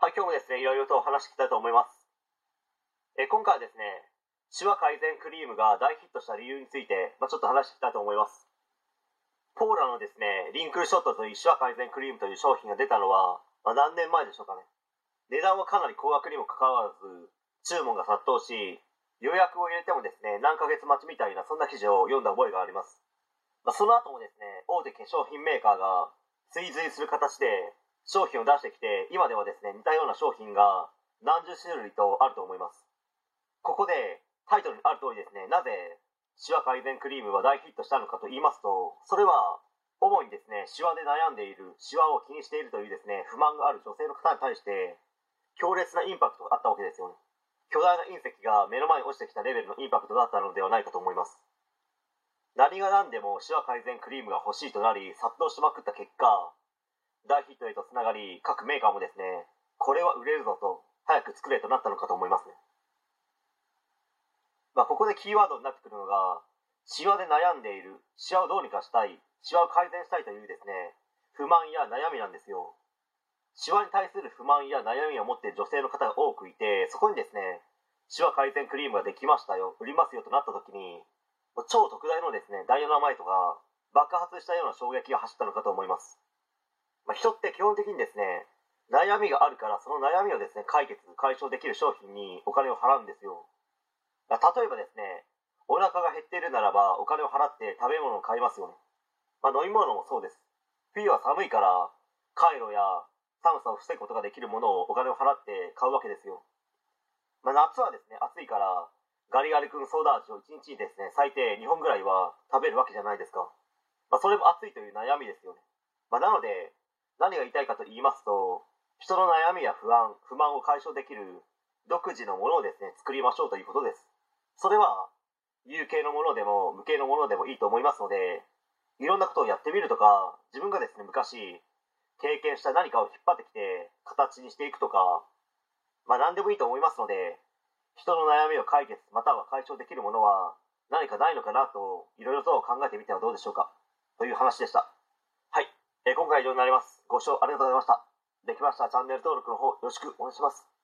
はい、今日もですね、いろいろとお話していきたいと思います。え今回はですね、シワ改善クリームが大ヒットした理由について、まあ、ちょっと話していきたいと思います。ポーラのですね、リンクルショットというシワ改善クリームという商品が出たのは、まあ、何年前でしょうかね。値段はかなり高額にもかかわらず、注文が殺到し、予約を入れてもですね、何ヶ月待ちみたいな、そんな記事を読んだ覚えがあります。まあ、その後もですね、大手化粧品メーカーが追随する形で商品を出してきて今ではですね似たような商品が何十種類とあると思います。ここでタイトルにある通りですねなぜシワ改善クリームは大ヒットしたのかと言いますとそれは主にですねシワで悩んでいるシワを気にしているというですね不満がある女性の方に対して強烈なインパクトがあったわけですよね。巨大な隕石が目の前に落ちてきたレベルのインパクトだったのではないかと思います。何が何でもシワ改善クリームが欲しいとなり殺到しまくった結果大ヒットへとつながり各メーカーもですねこれは売れるぞと早く作れとなったのかと思いますね、まあ、ここでキーワードになってくるのがシワで悩んでいるシワをどうにかしたいシワを改善したいというですね不満や悩みなんですよ。シワに対する不満や悩みを持っている女性の方が多くいてそこにですねシワ改善クリームができましたよ売りますよとなった時に超特大のですねダイヤマイトが爆発したような衝撃が走ったのかと思います。まあ、人って基本的にですね悩みがあるからその悩みをですね解決解消できる商品にお金を払うんですよ、まあ、例えばですねお腹が減っているならばお金を払って食べ物を買いますよね、まあ、飲み物もそうです。冬は寒いからカイロや寒さを防ぐことができるものをお金を払って買うわけですよ、まあ、夏はですね暑いからガリガリ君ソーダ味を1日にですね最低2本ぐらいは食べるわけじゃないですか、まあ、それも暑いという悩みですよね、まあ、なので何が言いたいかと言いますと人の悩みや不安不満を解消できる独自のものをですね作りましょうということです。それは有形のものでも無形のものでもいいと思いますのでいろんなことをやってみるとか自分がですね昔経験した何かを引っ張ってきて形にしていくとかまあ何でもいいと思いますので人の悩みを解決または解消できるものは何かないのかなといろいろと考えてみてはどうでしょうか。という話でした、え、今回は以上になりますご視聴ありがとうございました。できましたらチャンネル登録の方よろしくお願いします。